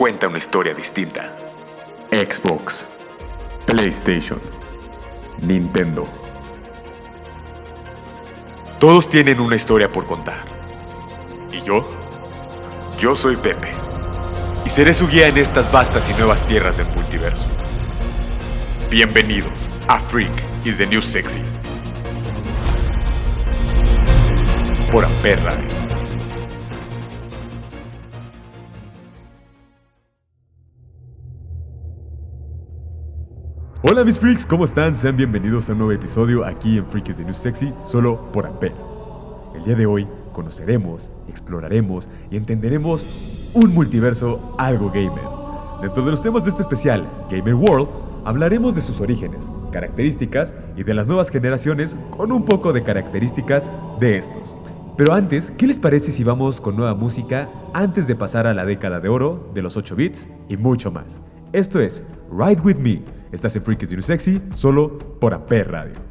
cuenta una historia distinta. Xbox, PlayStation, Nintendo. Todos tienen una historia por contar. ¿Y yo? Yo soy Pepe. Y seré su guía en estas vastas y nuevas tierras del multiverso. Bienvenidos a Freak is the New Sexy. Por Amper Hola mis freaks, ¿cómo están? Sean bienvenidos a un nuevo episodio aquí en Freak is the New Sexy, solo por Amper. El día de hoy conoceremos, exploraremos y entenderemos un multiverso algo gamer. Dentro de los temas de este especial, Gamer World, hablaremos de sus orígenes, características y de las nuevas generaciones con un poco de características de estos. Pero antes, ¿qué les parece si vamos con nueva música antes de pasar a la década de oro de los 8 bits y mucho más? Esto es Ride With Me. Estás en New Sexy, solo por Amper Radio.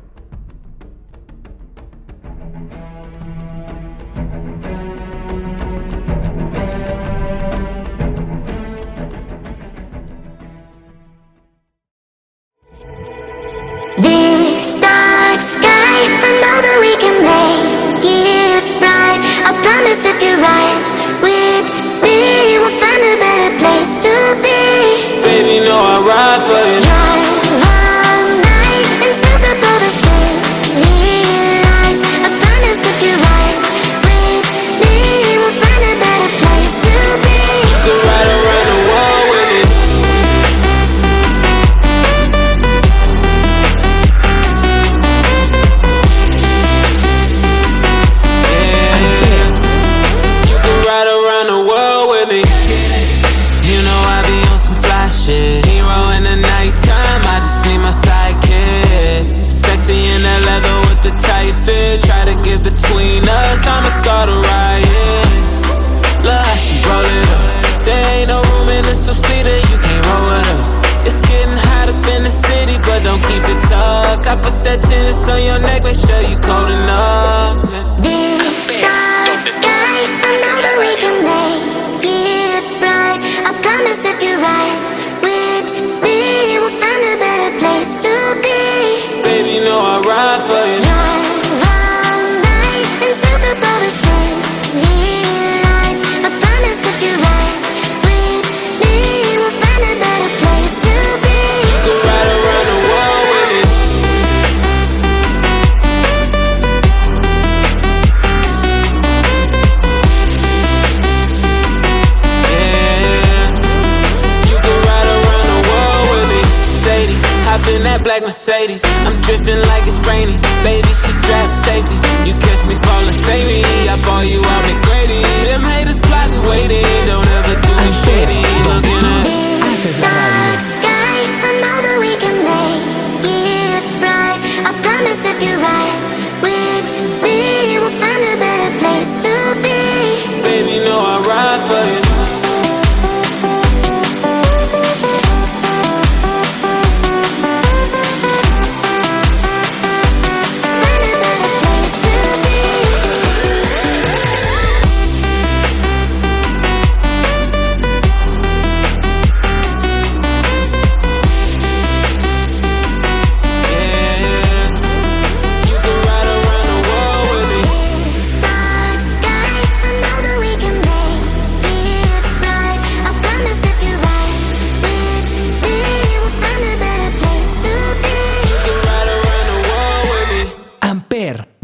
Black Mercedes. I'm drifting like it's rainy. Baby, she strapped safety. You catch me falling, save me. I ball you out McGrady. Them haters plotting, waiting. Don't ever do me shady.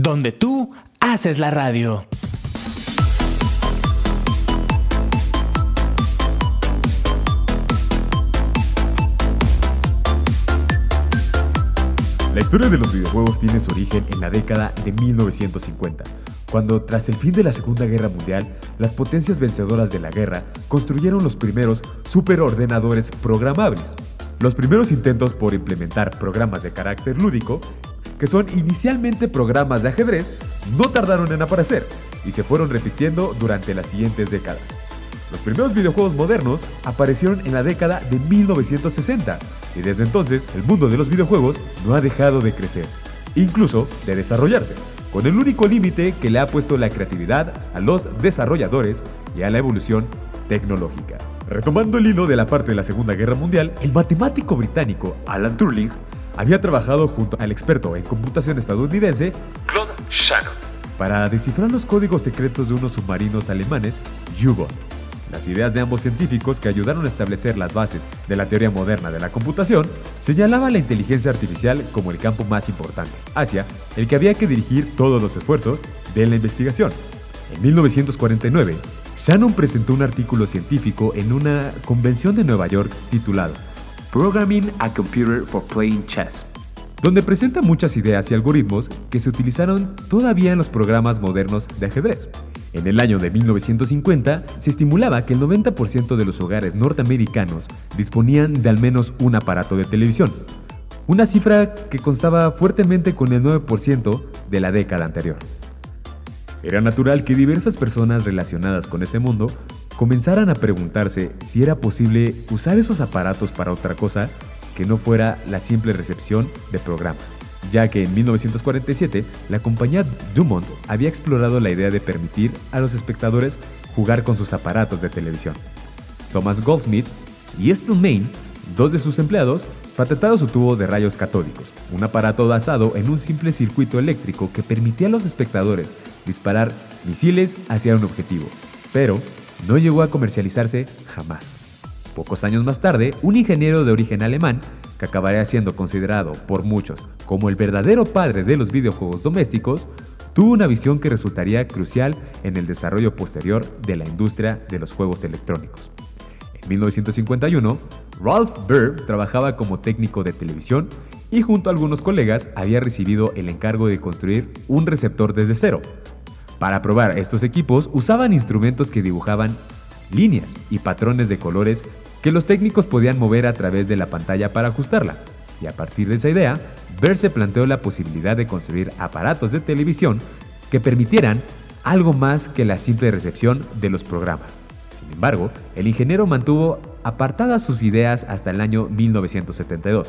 Donde tú haces la radio. La historia de los videojuegos tiene su origen en la década de 1950, cuando tras el fin de la Segunda Guerra Mundial las potencias vencedoras de la guerra construyeron los primeros superordenadores programables. Los primeros intentos por implementar programas de carácter lúdico, que son inicialmente programas de ajedrez, no tardaron en aparecer y se fueron repitiendo durante las siguientes décadas. Los primeros videojuegos modernos aparecieron en la década de 1960 y desde entonces el mundo de los videojuegos no ha dejado de crecer, incluso de desarrollarse, con el único límite que le ha puesto la creatividad a los desarrolladores y a la evolución tecnológica. Retomando el hilo de la parte de la Segunda Guerra Mundial, el matemático británico Alan Turing había trabajado junto al experto en computación estadounidense Claude Shannon para descifrar los códigos secretos de unos submarinos alemanes U-Boat las ideas de ambos científicos que ayudaron a establecer las bases de la teoría moderna de la computación señalaban la inteligencia artificial como el campo más importante, hacia el que había que dirigir todos los esfuerzos de la investigación. En 1949, Shannon presentó un artículo científico en una convención de Nueva York titulado Programming a Computer for Playing Chess, donde presenta muchas ideas y algoritmos que se utilizaron todavía en los programas modernos de ajedrez. En el año de 1950, se estimulaba que el 90% de los hogares norteamericanos disponían de al menos un aparato de televisión, una cifra que constaba fuertemente con el 9% de la década anterior. Era natural que diversas personas relacionadas con ese mundo comenzaran a preguntarse si era posible usar esos aparatos para otra cosa que no fuera la simple recepción de programas ya que en 1947 la compañía Dumont había explorado la idea de permitir a los espectadores jugar con sus aparatos de televisión. Thomas Goldsmith y Estill Main, dos de sus empleados, patentaron su tubo de rayos catódicos, un aparato basado en un simple circuito eléctrico que permitía a los espectadores disparar misiles hacia un objetivo, pero no llegó a comercializarse jamás. Pocos años más tarde, un ingeniero de origen alemán que acabaría siendo considerado por muchos como el verdadero padre de los videojuegos domésticos, tuvo una visión que resultaría crucial en el desarrollo posterior de la industria de los juegos electrónicos. En 1951, Ralph Baer trabajaba como técnico de televisión y junto a algunos colegas había recibido el encargo de construir un receptor desde cero. Para probar estos equipos usaban instrumentos que dibujaban líneas y patrones de colores que los técnicos podían mover a través de la pantalla para ajustarla. Y a partir de esa idea, Ver se planteó la posibilidad de construir aparatos de televisión que permitieran algo más que la simple recepción de los programas. Sin embargo, el ingeniero mantuvo apartadas sus ideas hasta el año 1972,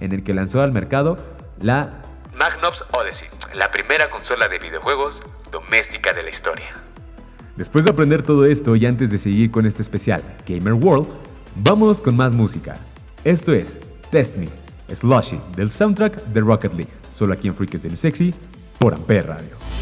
en el que lanzó al mercado la Magnums Odyssey, la primera consola de videojuegos doméstica de la historia. Después de aprender todo esto y antes de seguir con este especial Gamer World, Vámonos con más música. Esto es Test Me, Slushy, del soundtrack de Rocket League, solo aquí en Freaks de Sexy, por Ampere Radio.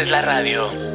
Haces la radio.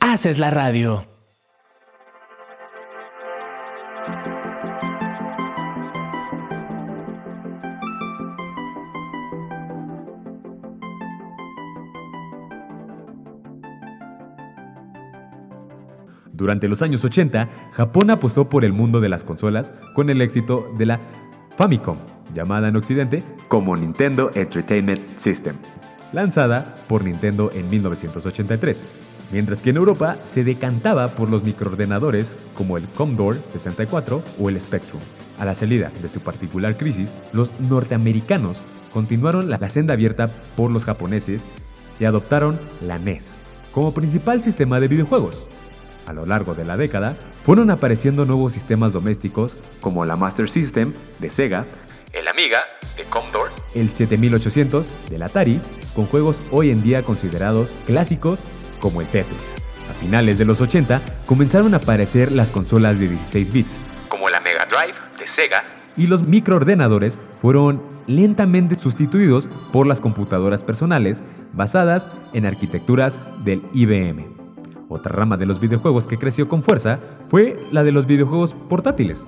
Haces la radio. Durante los años 80, Japón apostó por el mundo de las consolas con el éxito de la Famicom, llamada en Occidente como Nintendo Entertainment System, lanzada por Nintendo en 1983, mientras que en Europa se decantaba por los microordenadores como el Commodore 64 o el Spectrum. A la salida de su particular crisis, los norteamericanos continuaron la senda abierta por los japoneses y adoptaron la NES como principal sistema de videojuegos. A lo largo de la década, fueron apareciendo nuevos sistemas domésticos como la Master System de Sega, el Amiga de Commodore, el 7800 del Atari, con juegos hoy en día considerados clásicos como el Tetris. A finales de los 80 comenzaron a aparecer las consolas de 16 bits, como la Mega Drive de Sega, y los microordenadores fueron lentamente sustituidos por las computadoras personales basadas en arquitecturas del IBM. Otra rama de los videojuegos que creció con fuerza fue la de los videojuegos portátiles.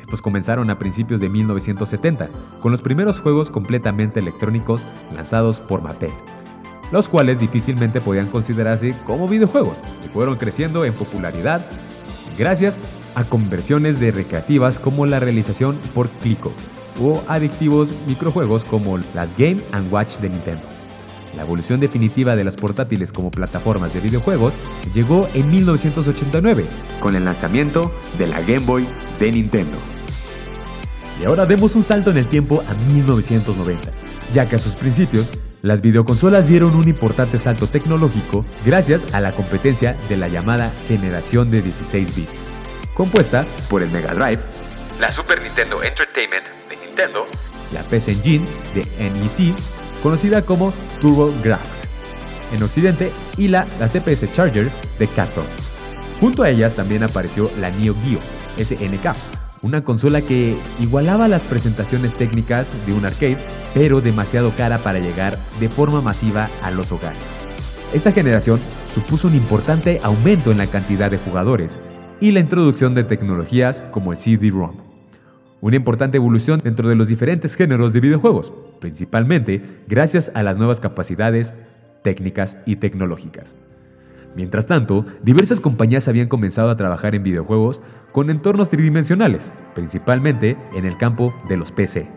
Estos comenzaron a principios de 1970, con los primeros juegos completamente electrónicos lanzados por Mattel, los cuales difícilmente podían considerarse como videojuegos y fueron creciendo en popularidad gracias a conversiones de recreativas como la realización por Clico o adictivos microjuegos como las Game ⁇ Watch de Nintendo. La evolución definitiva de las portátiles como plataformas de videojuegos llegó en 1989 con el lanzamiento de la Game Boy de Nintendo. Y ahora demos un salto en el tiempo a 1990, ya que a sus principios las videoconsolas dieron un importante salto tecnológico gracias a la competencia de la llamada generación de 16 bits, compuesta por el Mega Drive, la Super Nintendo Entertainment de Nintendo, la PC Engine de NEC conocida como TurboGrafx en Occidente y la, la CPS Charger de Capcom. Junto a ellas también apareció la Neo Geo SNK, una consola que igualaba las presentaciones técnicas de un arcade, pero demasiado cara para llegar de forma masiva a los hogares. Esta generación supuso un importante aumento en la cantidad de jugadores y la introducción de tecnologías como el CD-ROM una importante evolución dentro de los diferentes géneros de videojuegos, principalmente gracias a las nuevas capacidades técnicas y tecnológicas. Mientras tanto, diversas compañías habían comenzado a trabajar en videojuegos con entornos tridimensionales, principalmente en el campo de los PC,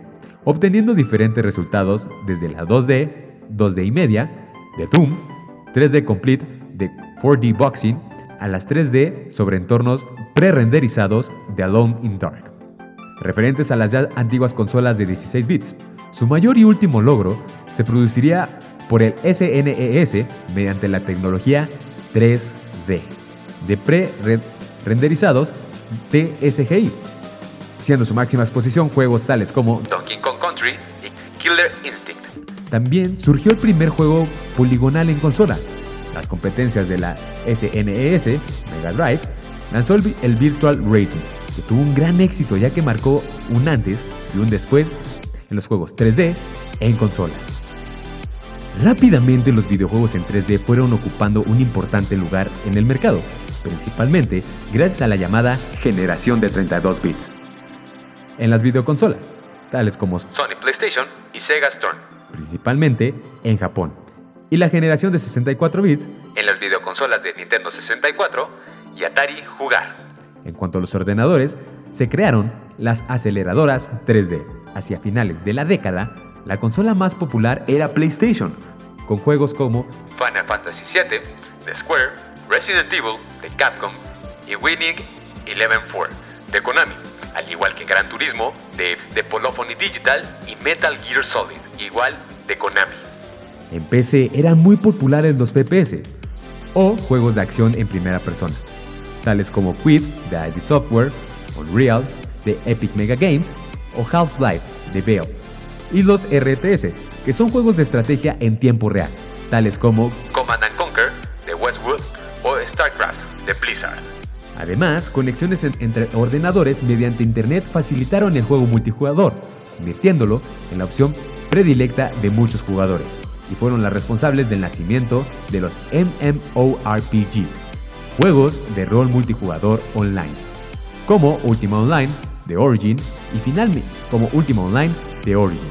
obteniendo diferentes resultados desde la 2D, 2D y media, de Doom, 3D Complete, de 4D Boxing, a las 3D sobre entornos pre-renderizados de Alone in Dark referentes a las ya antiguas consolas de 16 bits. Su mayor y último logro se produciría por el SNES mediante la tecnología 3D, de pre-renderizados TSGI, siendo su máxima exposición juegos tales como Donkey Kong Country y Killer Instinct. También surgió el primer juego poligonal en consola. Las competencias de la SNES, Mega Drive, lanzó el Virtual Racing, que tuvo un gran éxito ya que marcó un antes y un después en los juegos 3D en consola. Rápidamente los videojuegos en 3D fueron ocupando un importante lugar en el mercado, principalmente gracias a la llamada generación de 32 bits. En las videoconsolas, tales como Sony PlayStation y Sega Saturn, principalmente en Japón, y la generación de 64 bits en las videoconsolas de Nintendo 64 y Atari Jugar. En cuanto a los ordenadores, se crearon las aceleradoras 3D. Hacia finales de la década, la consola más popular era PlayStation, con juegos como Final Fantasy VII de Square, Resident Evil de Capcom y Winning Eleven 4 de Konami, al igual que Gran Turismo de, de Polyphony Digital y Metal Gear Solid, igual de Konami. En PC eran muy populares los FPS o juegos de acción en primera persona tales como Quid de ID Software, Unreal de Epic Mega Games o Half-Life de Valve, y los RTS, que son juegos de estrategia en tiempo real, tales como Command Conquer de Westwood o StarCraft de Blizzard. Además, conexiones entre ordenadores mediante Internet facilitaron el juego multijugador, convirtiéndolo en la opción predilecta de muchos jugadores, y fueron las responsables del nacimiento de los MMORPG, juegos de rol multijugador online, como Ultima Online de Origin y finalmente como Ultima Online de Origin.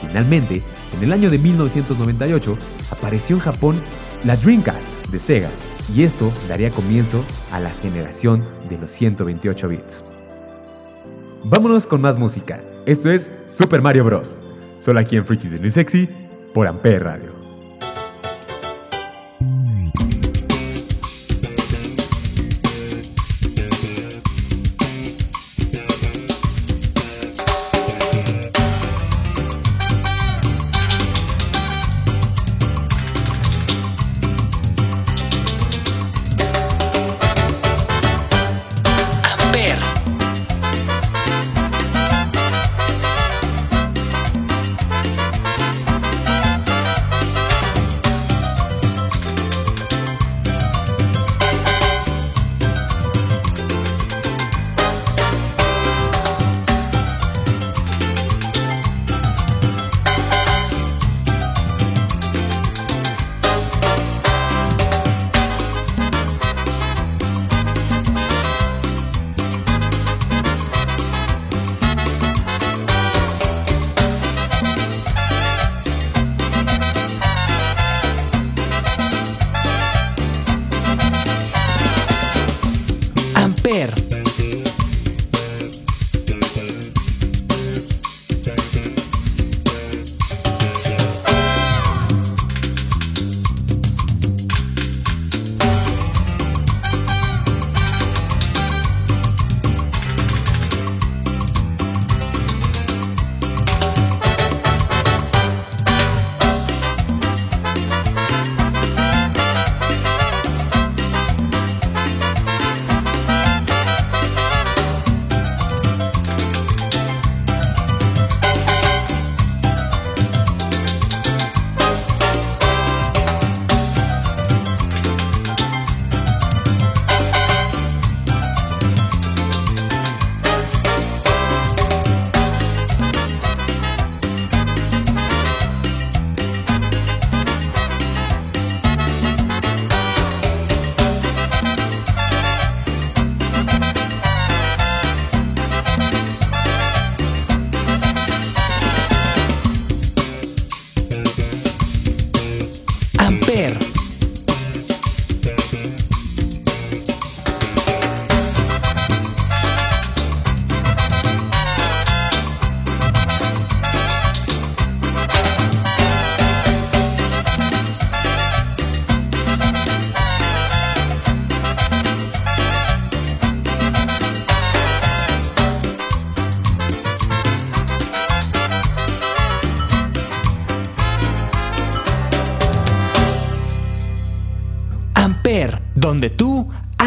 Finalmente, en el año de 1998 apareció en Japón la Dreamcast de Sega y esto daría comienzo a la generación de los 128 bits. Vámonos con más música. Esto es Super Mario Bros. Solo aquí en Freakies New Sexy por Ampere Radio.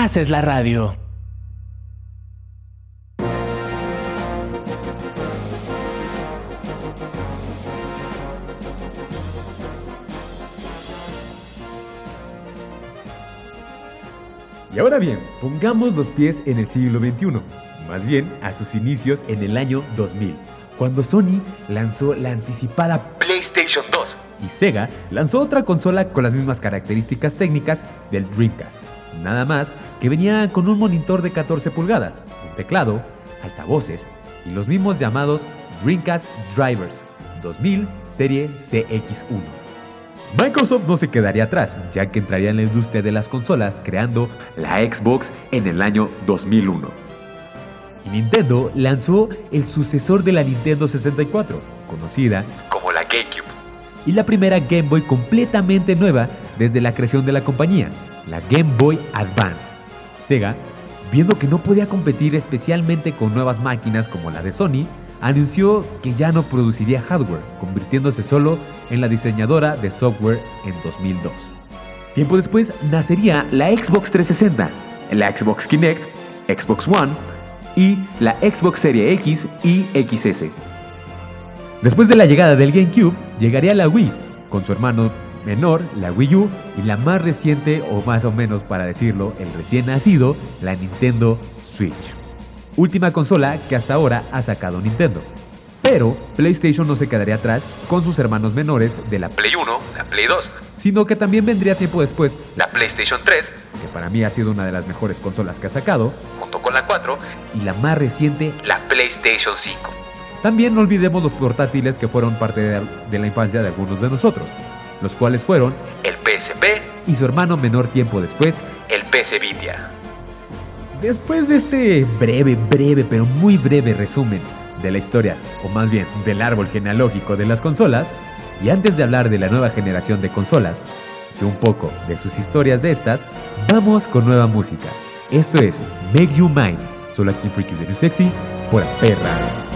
Haces la radio. Y ahora bien, pongamos los pies en el siglo XXI, más bien a sus inicios en el año 2000, cuando Sony lanzó la anticipada PlayStation 2 y Sega lanzó otra consola con las mismas características técnicas del Dreamcast, nada más que venía con un monitor de 14 pulgadas, un teclado, altavoces y los mismos llamados Dreamcast Drivers 2000 serie CX1. Microsoft no se quedaría atrás, ya que entraría en la industria de las consolas creando la Xbox en el año 2001. Y Nintendo lanzó el sucesor de la Nintendo 64, conocida como la GameCube, y la primera Game Boy completamente nueva desde la creación de la compañía, la Game Boy Advance. Sega, viendo que no podía competir especialmente con nuevas máquinas como la de Sony, anunció que ya no produciría hardware, convirtiéndose solo en la diseñadora de software en 2002. Tiempo después nacería la Xbox 360, la Xbox Kinect, Xbox One y la Xbox Serie X y XS. Después de la llegada del GameCube, llegaría la Wii, con su hermano menor, la Wii U, y la más reciente, o más o menos para decirlo, el recién nacido, la Nintendo Switch. Última consola que hasta ahora ha sacado Nintendo. Pero PlayStation no se quedaría atrás con sus hermanos menores de la Play 1, la Play 2, sino que también vendría tiempo después la PlayStation 3, que para mí ha sido una de las mejores consolas que ha sacado, junto con la 4, y la más reciente, la PlayStation 5. También no olvidemos los portátiles que fueron parte de, la infancia de algunos de nosotros, los cuales fueron el PSP y su hermano menor tiempo después, el PS Vita. Después de este breve, breve, pero muy breve resumen de la historia, o más bien del árbol genealógico de las consolas, y antes de hablar de la nueva generación de consolas, y un poco de sus historias de estas, vamos con nueva música. Esto es Make You Mine, solo aquí en Freakies de New Sexy, por Perra.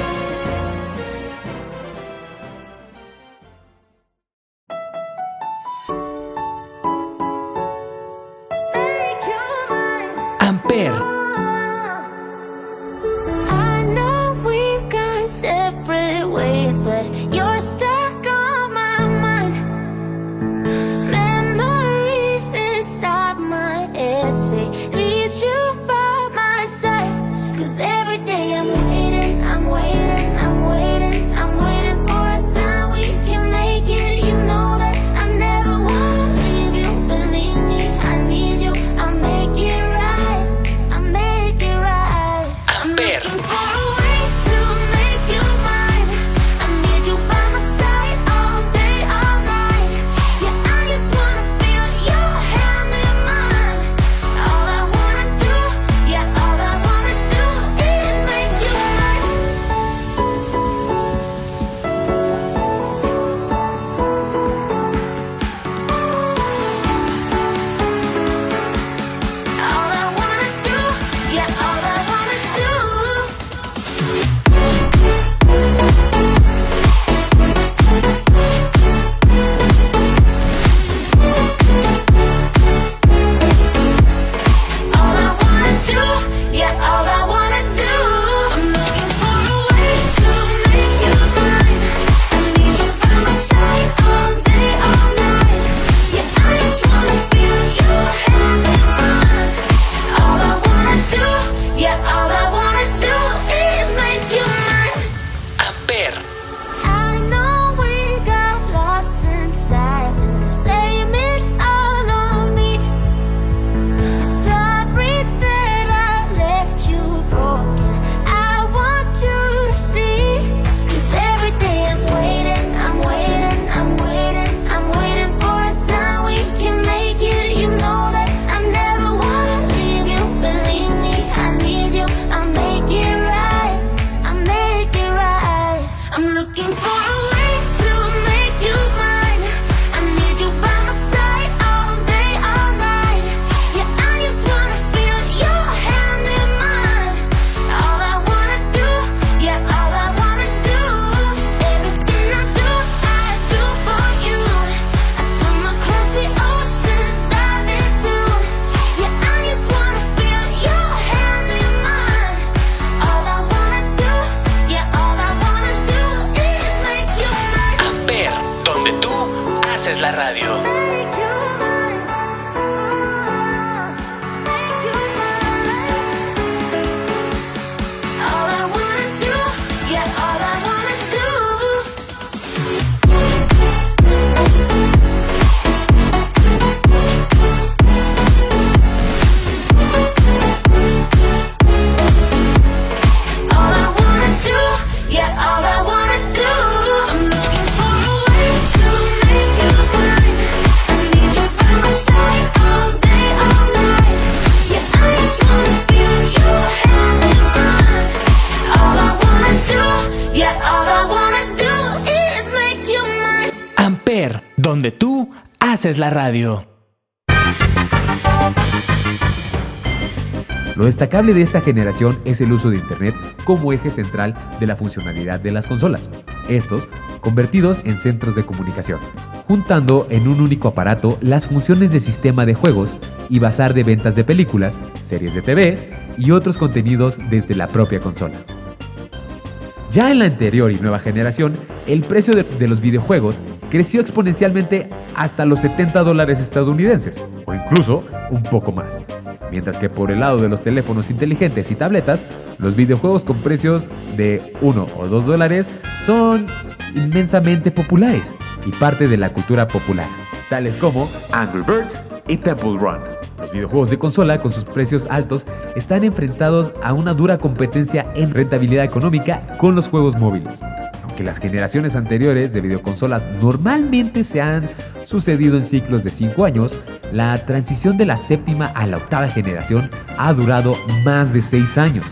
Es la radio. Lo destacable de esta generación es el uso de Internet como eje central de la funcionalidad de las consolas, estos convertidos en centros de comunicación, juntando en un único aparato las funciones de sistema de juegos y bazar de ventas de películas, series de TV y otros contenidos desde la propia consola. Ya en la anterior y nueva generación, el precio de, los videojuegos creció exponencialmente hasta los 70 dólares estadounidenses, o incluso un poco más. Mientras que por el lado de los teléfonos inteligentes y tabletas, los videojuegos con precios de 1 o 2 dólares son inmensamente populares y parte de la cultura popular. tales como Angry Birds y Temple Run. Los videojuegos de consola, con sus precios altos, están enfrentados a una dura competencia en rentabilidad económica con los juegos móviles. Aunque las generaciones anteriores de videoconsolas normalmente se han sucedido en ciclos de 5 años, la transición de la séptima a la octava generación ha durado más de 6 años.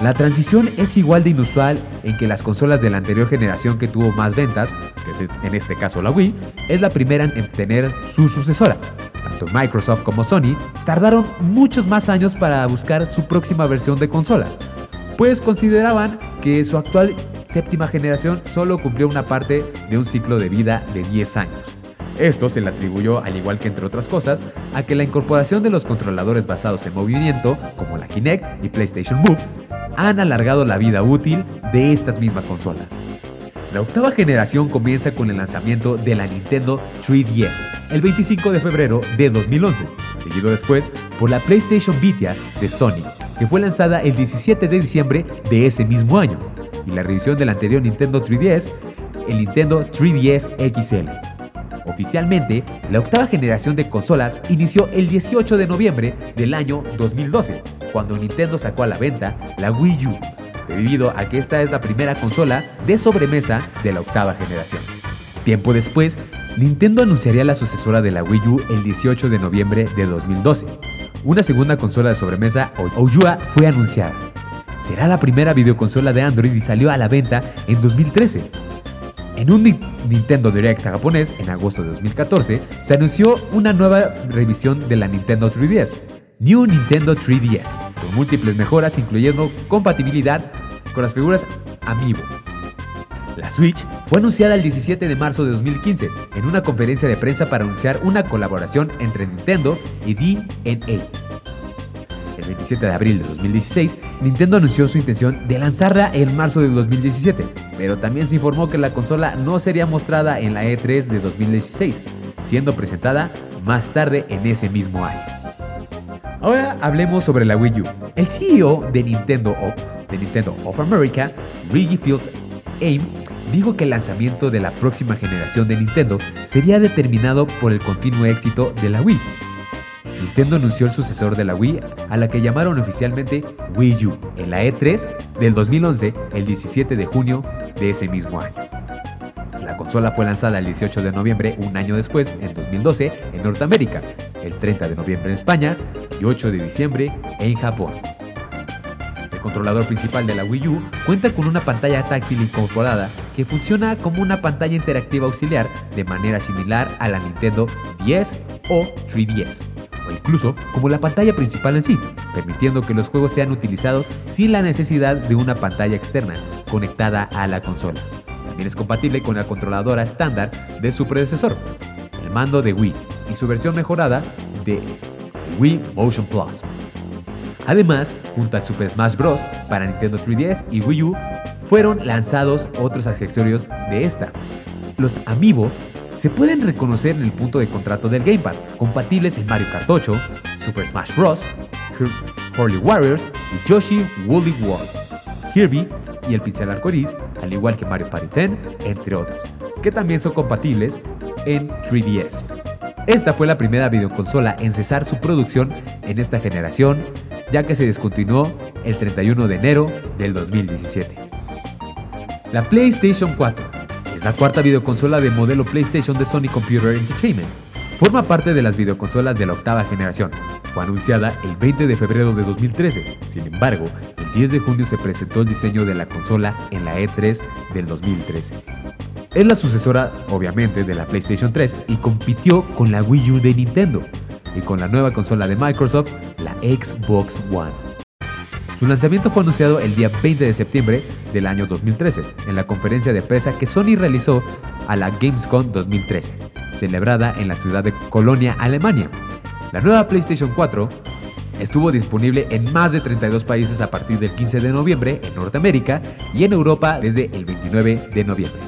La transición es igual de inusual en que las consolas de la anterior generación que tuvo más ventas, que es en este caso la Wii, es la primera en tener su sucesora. Tanto Microsoft como Sony tardaron muchos más años para buscar su próxima versión de consolas, pues consideraban que su actual séptima generación solo cumplió una parte de un ciclo de vida de 10 años. Esto se le atribuyó, al igual que entre otras cosas, a que la incorporación de los controladores basados en movimiento, como la Kinect y PlayStation Move, han alargado la vida útil de estas mismas consolas. La octava generación comienza con el lanzamiento de la Nintendo 3DS el 25 de febrero de 2011, seguido después por la PlayStation Vita de Sony, que fue lanzada el 17 de diciembre de ese mismo año, y la revisión del anterior Nintendo 3DS, el Nintendo 3DS XL. Oficialmente, la octava generación de consolas inició el 18 de noviembre del año 2012, cuando Nintendo sacó a la venta la Wii U, debido a que esta es la primera consola de sobremesa de la octava generación. Tiempo después, Nintendo anunciaría la sucesora de la Wii U el 18 de noviembre de 2012. Una segunda consola de sobremesa, Oyua, fue anunciada. Será la primera videoconsola de Android y salió a la venta en 2013. En un Nintendo Direct japonés en agosto de 2014, se anunció una nueva revisión de la Nintendo 3DS, New Nintendo 3DS, con múltiples mejoras incluyendo compatibilidad con las figuras Amiibo. La Switch fue anunciada el 17 de marzo de 2015 en una conferencia de prensa para anunciar una colaboración entre Nintendo y DNA. El 27 de abril de 2016, Nintendo anunció su intención de lanzarla en marzo de 2017, pero también se informó que la consola no sería mostrada en la E3 de 2016, siendo presentada más tarde en ese mismo año. Ahora hablemos sobre la Wii U. El CEO de Nintendo of, de Nintendo of America, Reggie Fields Aim, dijo que el lanzamiento de la próxima generación de Nintendo sería determinado por el continuo éxito de la Wii. Nintendo anunció el sucesor de la Wii, a la que llamaron oficialmente Wii U, en la E3 del 2011, el 17 de junio de ese mismo año. La consola fue lanzada el 18 de noviembre, un año después, en 2012, en Norteamérica, el 30 de noviembre en España y 8 de diciembre en Japón. El controlador principal de la Wii U cuenta con una pantalla táctil incorporada que funciona como una pantalla interactiva auxiliar de manera similar a la Nintendo 10 o 3DS, o incluso como la pantalla principal en sí, permitiendo que los juegos sean utilizados sin la necesidad de una pantalla externa conectada a la consola. También es compatible con la controladora estándar de su predecesor, el mando de Wii, y su versión mejorada de Wii Motion Plus. Además, junto al Super Smash Bros. para Nintendo 3DS y Wii U, fueron lanzados otros accesorios de esta. Los Amiibo se pueden reconocer en el punto de contrato del Gamepad, compatibles en Mario Kart 8, Super Smash Bros., Holy Warriors y Yoshi Woolly World, Kirby y el pincel arcoiris, al igual que Mario Party 10, entre otros, que también son compatibles en 3DS. Esta fue la primera videoconsola en cesar su producción en esta generación, ya que se descontinuó el 31 de enero del 2017. La PlayStation 4 es la cuarta videoconsola de modelo PlayStation de Sony Computer Entertainment. Forma parte de las videoconsolas de la octava generación. Fue anunciada el 20 de febrero de 2013. Sin embargo, el 10 de junio se presentó el diseño de la consola en la E3 del 2013. Es la sucesora, obviamente, de la PlayStation 3 y compitió con la Wii U de Nintendo y con la nueva consola de Microsoft, la Xbox One. Su lanzamiento fue anunciado el día 20 de septiembre del año 2013 en la conferencia de prensa que Sony realizó a la Gamescom 2013, celebrada en la ciudad de Colonia, Alemania. La nueva PlayStation 4 estuvo disponible en más de 32 países a partir del 15 de noviembre en Norteamérica y en Europa desde el 29 de noviembre.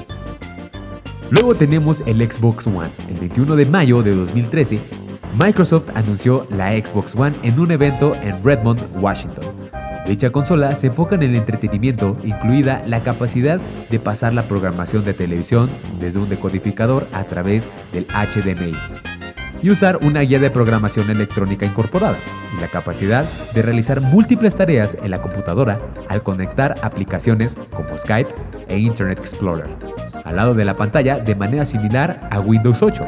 Luego tenemos el Xbox One. El 21 de mayo de 2013, Microsoft anunció la Xbox One en un evento en Redmond, Washington. Dicha consola se enfoca en el entretenimiento, incluida la capacidad de pasar la programación de televisión desde un decodificador a través del HDMI y usar una guía de programación electrónica incorporada y la capacidad de realizar múltiples tareas en la computadora al conectar aplicaciones como Skype e Internet Explorer al lado de la pantalla de manera similar a Windows 8.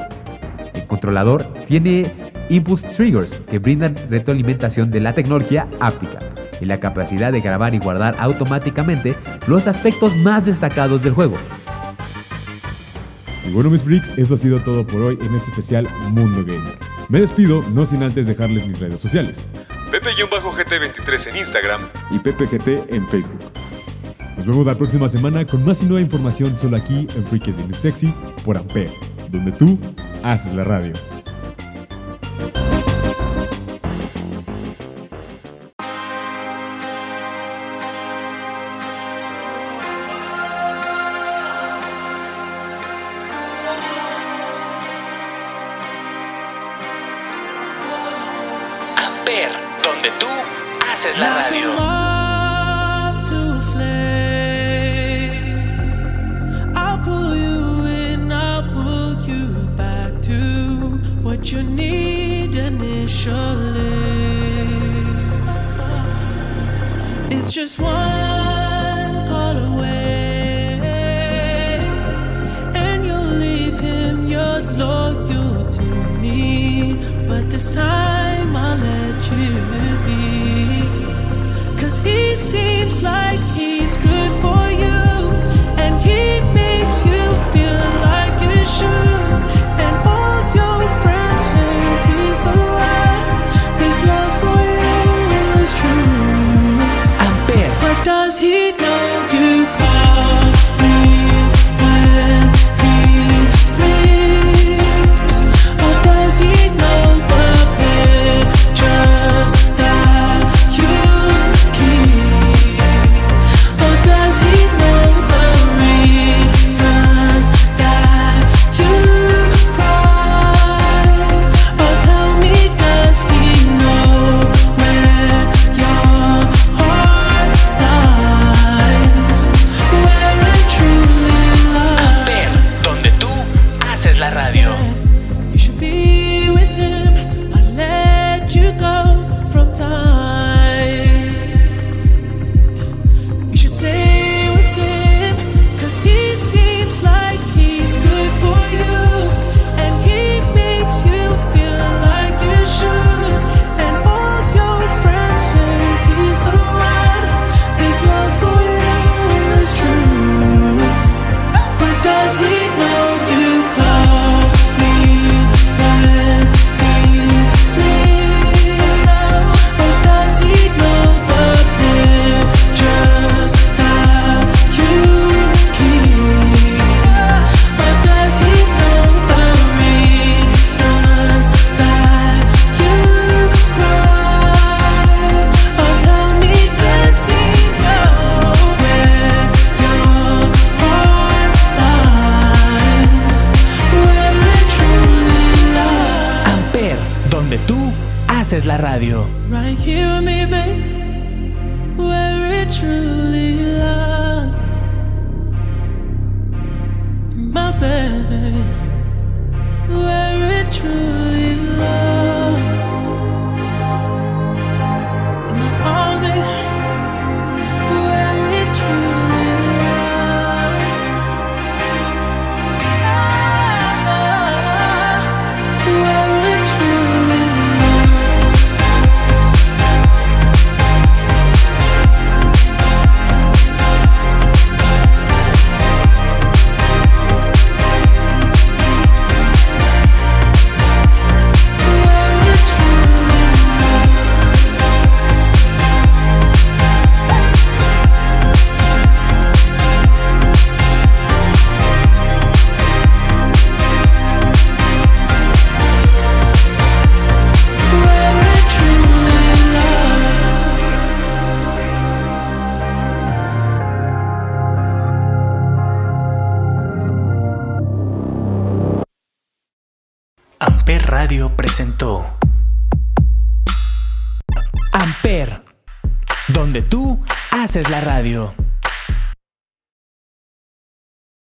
El controlador tiene Impulse Triggers que brindan retroalimentación de la tecnología áptica y la capacidad de grabar y guardar automáticamente los aspectos más destacados del juego, y bueno, mis freaks, eso ha sido todo por hoy en este especial Mundo Gamer. Me despido, no sin antes dejarles mis redes sociales. Pepe-GT23 en Instagram y PepeGT en Facebook. Nos vemos la próxima semana con más y nueva información solo aquí en Freaks de New Sexy por Ampere, donde tú haces la radio. Cause he seems like he's good for you, seems like